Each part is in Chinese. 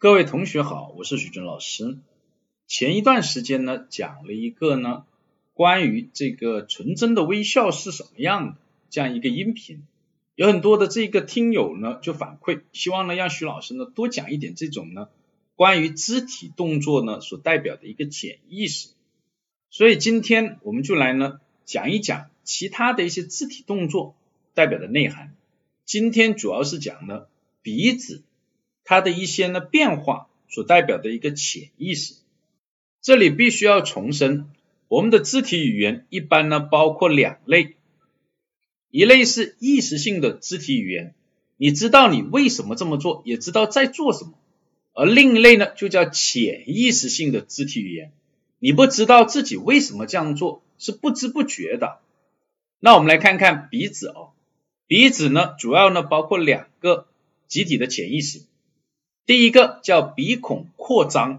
各位同学好，我是许军老师。前一段时间呢，讲了一个呢关于这个纯真的微笑是什么样的这样一个音频，有很多的这个听友呢就反馈，希望呢让许老师呢多讲一点这种呢关于肢体动作呢所代表的一个潜意识。所以今天我们就来呢讲一讲其他的一些肢体动作代表的内涵。今天主要是讲呢鼻子它的一些呢变化所代表的一个潜意识。这里必须要重申，我们的肢体语言一般呢包括两类，一类是意识性的肢体语言，你知道你为什么这么做，也知道在做什么；而另一类呢就叫潜意识性的肢体语言，你不知道自己为什么这样做，是不知不觉的。那我们来看看鼻子哦，鼻子呢主要呢包括两个集体的潜意识，第一个叫鼻孔扩张。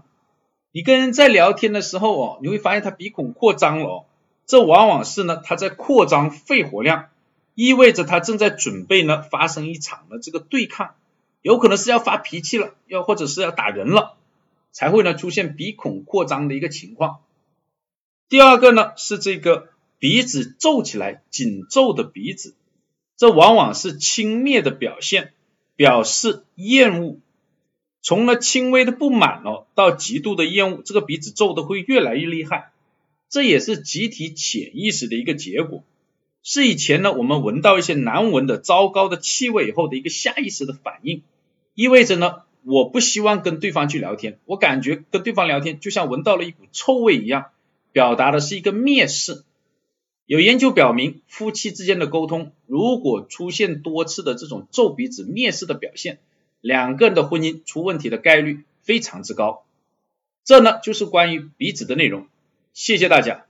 你跟人在聊天的时候哦，你会发现他鼻孔扩张了哦，这往往是呢他在扩张肺活量，意味着他正在准备呢发生一场的这个对抗，有可能是要发脾气了，要或者是要打人了，才会呢出现鼻孔扩张的一个情况。第二个呢是这个鼻子皱起来，紧皱的鼻子，这往往是轻蔑的表现，表示厌恶。从呢轻微的不满哦，到极度的厌恶，这个鼻子皱的会越来越厉害，这也是集体潜意识的一个结果，是以前呢我们闻到一些难闻的糟糕的气味以后的一个下意识的反应，意味着呢我不希望跟对方去聊天，我感觉跟对方聊天就像闻到了一股臭味一样，表达的是一个蔑视。有研究表明，夫妻之间的沟通如果出现多次的这种皱鼻子、蔑视的表现。两个人的婚姻出问题的概率非常之高，这呢就是关于鼻子的内容，谢谢大家。